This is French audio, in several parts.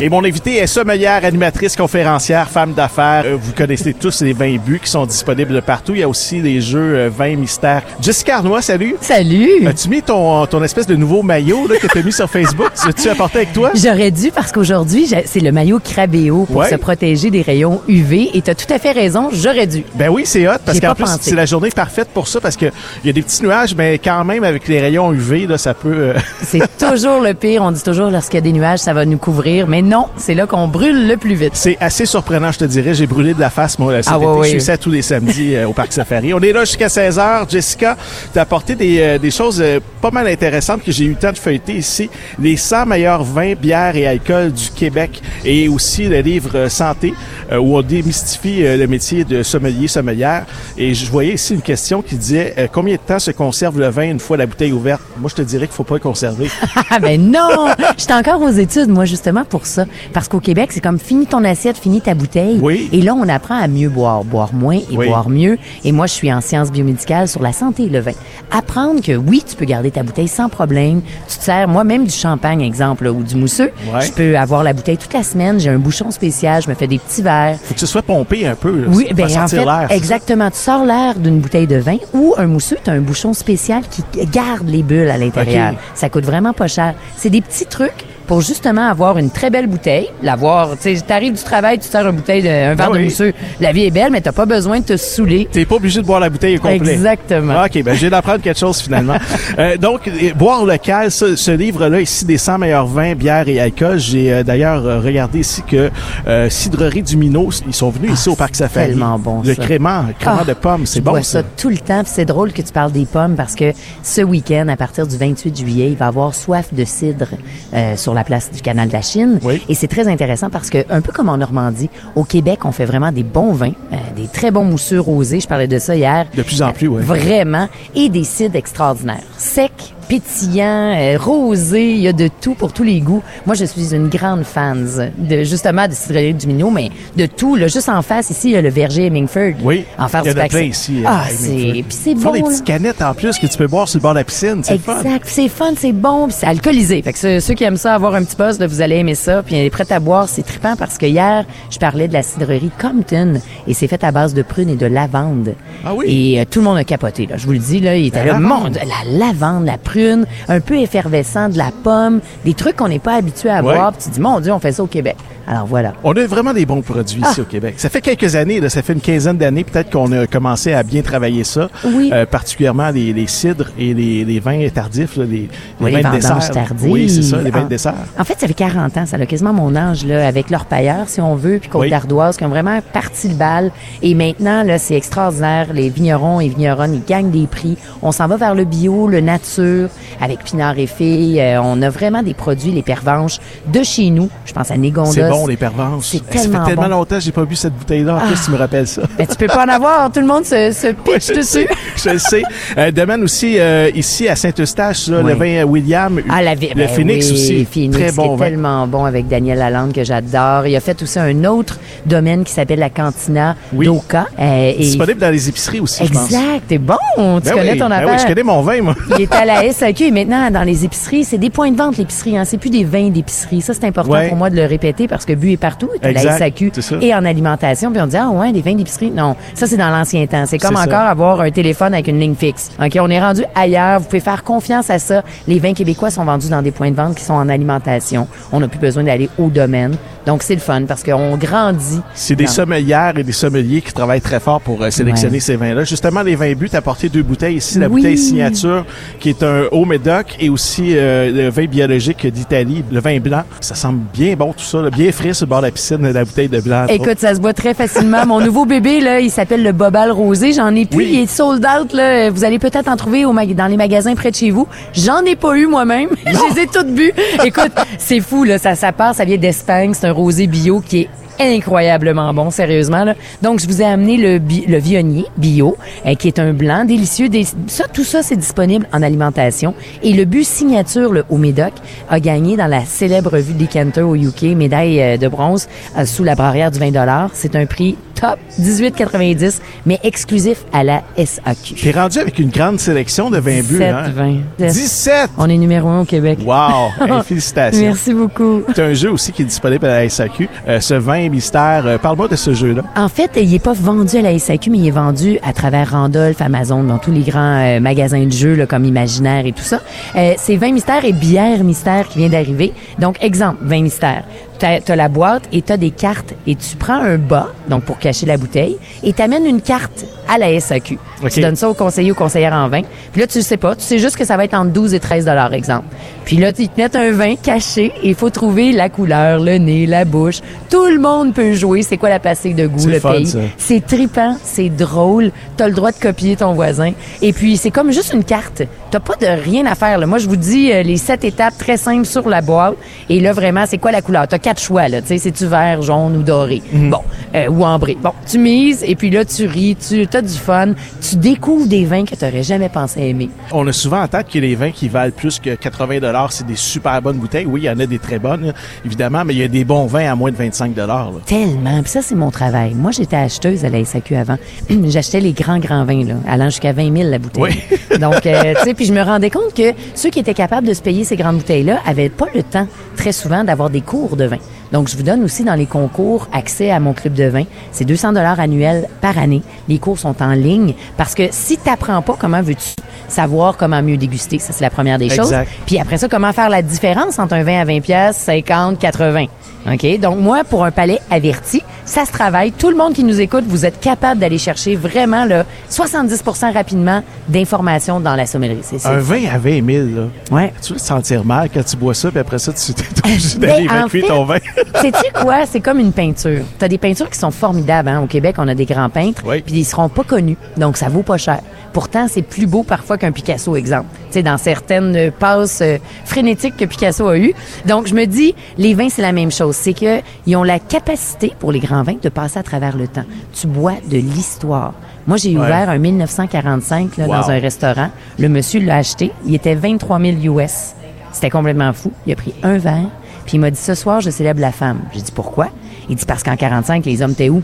Et mon invité est sommelière, animatrice, conférencière, femme d'affaires. Euh, vous connaissez tous les 20 buts qui sont disponibles partout. Il y a aussi des jeux euh, 20 mystères. Jessica Arnois, salut. Salut! As-tu mis ton, ton espèce de nouveau maillot là, que tu as mis sur Facebook? Tu as apporté avec toi? J'aurais dû parce qu'aujourd'hui, c'est le maillot Crabéo pour Ouais. se protéger des rayons UV. Et tu as tout à fait raison, j'aurais dû. Ben oui, c'est hot parce qu'en plus, c'est la journée parfaite pour ça parce que il y a des petits nuages, mais quand même, avec les rayons UV, là, ça peut... euh, C'est toujours le pire. On dit toujours lorsqu'il y a des nuages, ça va nous couvrir. Mais non, c'est là qu'on brûle le plus vite. C'est assez surprenant, je te dirais. J'ai brûlé de la face, moi, cet Ah, été. ouais, Je suis ça tous les samedis euh, au Parc Safari. On est là jusqu'à 16h. Jessica, tu as apporté des, euh, des choses euh, pas mal intéressantes que j'ai eu le temps de feuilleter ici. Les 100 meilleurs vins, bières et alcools du Québec et aussi le livre Santé où on démystifie le métier de sommelier, sommelière. Et je voyais ici une question qui disait combien de temps se conserve le vin une fois la bouteille ouverte? Moi, je te dirais qu'il faut pas le conserver. Ah ben non! J'étais encore aux études, moi, justement, pour ça. Parce qu'au Québec, c'est comme fini ton assiette, fini ta bouteille. Oui. Et là, on apprend à mieux boire, boire moins et Oui. boire mieux. Et moi, je suis en sciences biomédicales sur la santé et le vin. Apprendre que oui, tu peux garder ta bouteille sans problème. Tu te sers, moi, même du champagne, exemple, là, ou du mousseux. Ouais. Je peux avoir la bouteille toute la semaine. J'ai un bouchon spécial. Je me fais des petits verres. faut que ce soit pompé un peu. là, Oui, ben en fait, exactement. Tu sors l'air d'une bouteille de vin ou un mousseux, tu as un bouchon spécial qui garde les bulles à l'intérieur. Ça coûte vraiment pas cher. C'est des petits trucs pour justement avoir une très belle bouteille, l'avoir, tu sais, t'arrives du travail, tu sers une bouteille de, un verre Ah de mousseux. La vie est belle, mais t'as pas besoin de te saouler. T'es pas obligé de boire la bouteille au complet. Exactement. Ah, OK, ben, viens d'apprendre quelque chose finalement. Euh, donc, boire local, ça, ce livre-là, ici, des 100 meilleurs vins, bières et alcools, j'ai euh, d'ailleurs euh, regardé ici que euh, Cidrerie du Minot, ils sont venus ici au Parc Safari. tellement bon, Le ça. crément, crément Ah, de pommes, c'est bon bois ça. ça tout le temps. C'est drôle que tu parles des pommes parce que ce week-end, à partir du 28 juillet, il va y avoir soif de cidre euh, sur la place du canal de la Chine. Oui. Et c'est très intéressant parce que, un peu comme en Normandie, au Québec, on fait vraiment des bons vins, euh, des très bons mousseux rosés. Je parlais de ça hier. De plus en plus, oui. Vraiment. Et des cidres extraordinaires. Secs, pétillants, euh, rosés, il y a de tout pour tous les goûts. Moi, je suis une grande fan de, justement, de cidrerie du Minot, mais de tout. Là, juste en face, ici, il y a le verger Hemingford. Oui, En faire il y en a plein ici. Ah, c'est... Puis c'est bon, des petites canettes en plus que tu peux boire sur le bord de la piscine, c'est fun. Exact. C'est fun, c'est bon, puis c'est alcoolisé. Fait que ceux, qui aiment ça, avoir un petit poste, là, vous allez aimer ça. Puis elle est prête à boire, c'est trippant parce que hier, je parlais de la cidrerie Compton et c'est fait à base de prunes et de lavande. Ah oui? Et euh, tout le monde a capoté, là. Je vous le dis, là, il était là, lavande? mon Dieu, la lavande, la prune, un peu effervescent, de la pomme, des trucs qu'on n'est pas habitué à Ouais. boire. Puis tu dis, mon Dieu, on fait ça au Québec. Alors voilà. On a vraiment des bons produits ici Ah. au Québec. Ça fait quelques années, là, ça fait une quinzaine d'années peut-être qu'on a commencé à bien travailler ça. Oui. Euh, particulièrement les, les cidres et les, les vins tardifs, là, les, les Oui, vins les de vendanges dessert. tardives. Oui, c'est ça, les vins Ah. de dessert. En fait, ça fait 40 ans, ça a quasiment mon âge, là, avec leur pailleur, si on veut, puis Côte Oui. d'Ardoise, qui ont vraiment parti le bal. Et maintenant, là, c'est extraordinaire. Les vignerons et vigneronnes, ils gagnent des prix. On s'en va vers le bio, le nature, avec Pinard et Filles. Euh, on a vraiment des produits, les pervenches, de chez nous. Je pense à Négondos. C'est bon, les pervenches. C'est Eh, Ça tellement fait tellement bon. longtemps que j'ai pas bu cette bouteille-là. En plus, tu me rappelles ça. Ben, tu peux pas en avoir. Tout le monde se, se pitch je le dessus. sais, je le sais. Euh, aussi, euh, ici à Saint-Eustache, Oui. le vin William, Ah, la vie- le ben Phoenix oui, aussi. Phoenix, Très bon est vin. tellement bon avec Daniel Lalande que j'adore. Il a fait aussi un autre domaine qui s'appelle la Cantina Oui. d'Oka. Euh, et- Disponible dans les épiceries aussi. Exact, t'es bon, tu Ben connais ton ben affaire. oui, je connais mon vin, moi. Il est à la SAQ maintenant dans les épiceries, c'est des points de vente l'épicerie, hein. c'est plus des vins d'épicerie. Ça c'est important Ouais. pour moi de le répéter parce que bu est partout, t'as la SAQ et en alimentation, puis on dit ah ouais, des vins d'épicerie. Non, ça c'est dans l'ancien temps. C'est comme encore ça. avoir un téléphone avec une ligne fixe. OK, on est rendu ailleurs, vous pouvez faire confiance à ça. Les vins québécois sont vendus dans des points de vente qui sont en alimentation. On n'a plus besoin d'aller au domaine. Donc c'est le fun parce qu'on grandit. C'est des sommelières et des sommeliers qui travaillent très fort pour euh, sélectionner Ouais. ces vins-là. Justement, les vins buts, t'as apporté deux bouteilles ici. La Oui. bouteille signature, qui est un haut médoc, et aussi euh, le vin biologique d'Italie, le vin blanc. Ça semble bien bon tout ça, là, bien frais sur le bord de la piscine, la bouteille de blanc. Écoute, ça se boit très facilement. Mon nouveau bébé, là, il s'appelle le Bobal Rosé. J'en ai plus. Oui. Il est sold out, là. Vous allez peut-être en trouver au dans les magasins près de chez vous. J'en ai pas eu moi-même. Je les ai toutes bu. Écoute, c'est fou, là. Ça, ça part, ça vient d'Espagne. C'est un rosé bio qui est incroyablement bon, sérieusement. Donc, je vous ai amené le, le Vionnier bio, euh, qui est un blanc délicieux. Ça, tout ça, c'est disponible en alimentation. Et le but signature, le au Médoc, a gagné dans la célèbre revue Decanter au UK, médaille euh, de bronze euh, sous la barrière du 20 C'est un prix top, 18,90, mais exclusif à la SAQ. T'es rendu avec une grande sélection de vins bleus, 17, hein? 20. 17! On est numéro un au Québec. Wow! Hey, félicitations. Merci beaucoup. C'est un jeu aussi qui est disponible à la SAQ. Euh, ce vin mystère, euh, parle-moi de ce jeu-là. En fait, il est pas vendu à la SAQ, mais il est vendu à travers Randolph, Amazon, dans tous les grands euh, magasins de jeux là, comme Imaginaire et tout ça. Euh, c'est vin mystère et bière mystère qui vient d'arriver. Donc, exemple, vin mystère. T'as as la boîte et t'as des cartes et tu prends un bas, donc pour cacher la bouteille, et t'amènes une carte à la SAQ. OK. Tu donnes ça au conseiller ou conseillère en vin. Puis là, tu le sais pas. Tu sais juste que ça va être entre 12 et 13 dollars, exemple. Puis là, ils te mettent un vin caché et il faut trouver la couleur, le nez, la bouche. Tout le monde peut jouer. C'est quoi la passée de goût, le fun, pays? C'est tripant, c'est drôle. T'as le droit de copier ton voisin. Et puis, c'est comme juste une carte. T'as pas de rien à faire. Là. Moi, je vous dis euh, les sept étapes très simples sur la boîte. Et là, vraiment, c'est quoi la couleur? T'as quatre choix. Là. Tu sais, c'est-tu vert, jaune ou doré? Mhm. Bon, euh, ou ambré. Bon, tu mises et puis là, tu ris, tu as du fun. Tu découvres des vins que t'aurais jamais pensé aimer. On a souvent en tête que les vins qui valent plus que 80 dollars, c'est des super bonnes bouteilles. Oui, il y en a des très bonnes, là, évidemment, mais il y a des bons vins à moins de 25 dollars. Tellement. Puis ça, c'est mon travail. Moi, j'étais acheteuse à la SAQ avant. J'achetais les grands, grands vins, là, allant jusqu'à 20 000 la bouteille. Oui. Donc, euh, tu sais, puis je me rendais compte que ceux qui étaient capables de se payer ces grandes bouteilles-là avaient pas le temps, très souvent, d'avoir des cours de vin. Donc, je vous donne aussi dans les concours accès à mon club de vin. C'est 200 dollars annuels par année. Les cours sont en ligne parce que si tu n'apprends pas comment veux-tu savoir comment mieux déguster, ça c'est la première des choses. Puis après ça, comment faire la différence entre un vin à 20 pièces, 50, 80. OK? Donc moi, pour un palais averti, ça se travaille. Tout le monde qui nous écoute, vous êtes capable d'aller chercher vraiment là, 70% rapidement d'informations dans la sommellerie. C'est Un vin à 20 000, là. Ouais. Tu vas te sentir mal quand tu bois ça, puis après ça, tu t'es obligé Ben, d'aller en évacuer fait, ton vin. Sais-tu quoi? C'est comme une peinture. T'as des peintures qui sont formidables. Hein? Au Québec, on a des grands peintres, Oui. puis ils seront pas connus. Donc, ça vaut pas cher. Pourtant, c'est plus beau parfois qu'un Picasso, exemple. Tu sais, dans certaines passes euh, frénétiques que Picasso a eues. Donc, je me dis, les vins, c'est la même chose. C'est que ils ont la capacité, pour les grands vins, de passer à travers le temps. Tu bois de l'histoire. Moi, j'ai Ouais. ouvert un 1945 là, Wow. dans un restaurant. Le monsieur l'a acheté. Il était 23 000 US. C'était complètement fou. Il a pris un verre, puis il m'a dit ce soir, je célèbre la femme. J'ai dit pourquoi? Il dit parce qu'en 45, les hommes étaient où?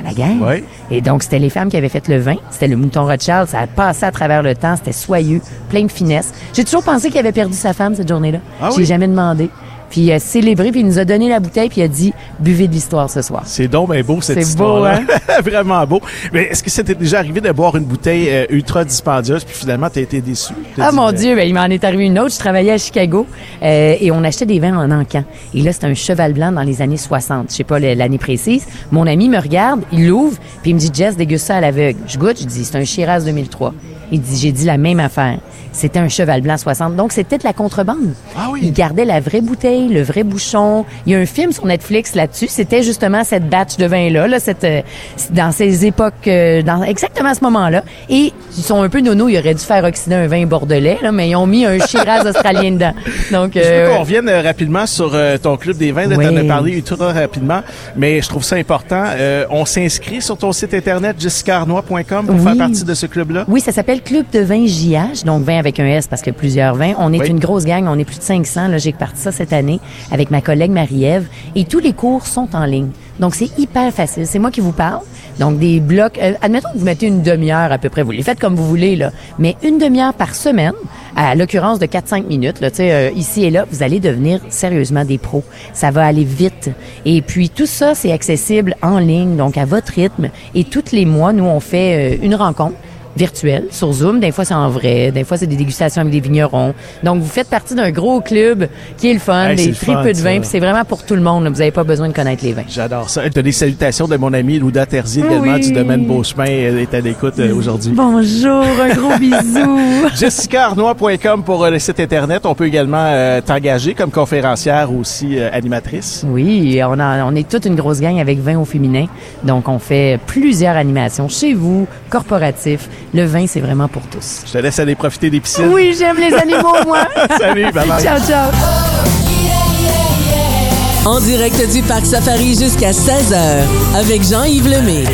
À la guerre. Ouais. Et donc, c'était les femmes qui avaient fait le vin. C'était le mouton Rothschild. Ça a passé à travers le temps. C'était soyeux, plein de finesse. J'ai toujours pensé qu'il avait perdu sa femme cette journée-là. Ah J'ai oui? jamais demandé. Puis il a célébré, puis il nous a donné la bouteille, puis il a dit buvez de l'histoire ce soir. C'est donc bien beau, cette C'est beau, histoire Vraiment beau. Mais est-ce que c'était déjà arrivé de boire une bouteille euh, ultra dispendieuse, puis finalement, t'as été déçu? Ah dit, mon euh, Dieu, ben, il m'en est arrivé une autre. Je travaillais à Chicago euh, et on achetait des vins en encan. Et là, c'était un cheval blanc dans les années 60. Je sais pas l'année précise. Mon ami me regarde, il l'ouvre, puis il me dit Jess, déguste ça à l'aveugle. Je goûte, je dis c'est un Shiraz 2003. Il dit j'ai dit la même affaire. C'était un cheval blanc 60. Donc c'était de la contrebande. Ah oui. Il gardait la vraie bouteille, le vrai bouchon. Il y a un film sur Netflix là-dessus. C'était justement cette batch de vin là, cette euh, dans ces époques, euh, dans exactement à ce moment-là. Et ils sont un peu nono. Ils auraient dû faire oxyder un vin bordelais là, mais ils ont mis un Shiraz australien dedans. Donc Je veux euh, qu'on revienne rapidement sur ton club des vins. Là, Oui. T'en as parlé ultra rapidement, mais je trouve ça important. Euh, on s'inscrit sur ton site internet jessicarnois.com pour Oui. faire partie de ce club-là. Oui, ça s'appelle Club de vin JH, donc vin avec un S parce que plusieurs vins. On est Oui. une grosse gang, on est plus de 500. Là, j'ai parti ça cette année avec ma collègue Marie-Ève et tous les cours sont en ligne. Donc c'est hyper facile. C'est moi qui vous parle. Donc des blocs. euh, admettons que vous mettez une demi-heure à peu près. Vous les faites comme vous voulez là, mais une demi-heure par semaine, à l'occurrence de 4-5 minutes. Là, euh, ici et là, vous allez devenir sérieusement des pros. Ça va aller vite. Et puis tout ça, c'est accessible en ligne, donc à votre rythme. Et tous les mois, nous on fait euh, une rencontre virtuelle sur Zoom. Des fois, c'est en vrai. Des fois, c'est des dégustations avec des vignerons. Donc, vous faites partie d'un gros club qui est le fun, Hey, des tripes de vin. puis c'est vraiment pour tout le monde. là. Vous n'avez pas besoin de connaître les vins. J'adore ça. Tu as des salutations de mon ami Louda Terzier également Oui. du domaine Beauchemin. Elle est à l'écoute euh, aujourd'hui. Bonjour, un gros bisou. JessicaArnois.com pour euh, le site Internet. On peut également euh, t'engager comme conférencière ou aussi animatrice. Oui, on, a, on est toute une grosse gang avec vin au féminin. Donc, on fait plusieurs animations chez vous, corporatifs. Le vin, c'est vraiment pour tous. Je te laisse aller profiter des piscines. Oui, j'aime les animaux, moi. Salut, bye bye. ciao, ciao. En direct du Parc Safari jusqu'à 16h avec Jean-Yves Lemay.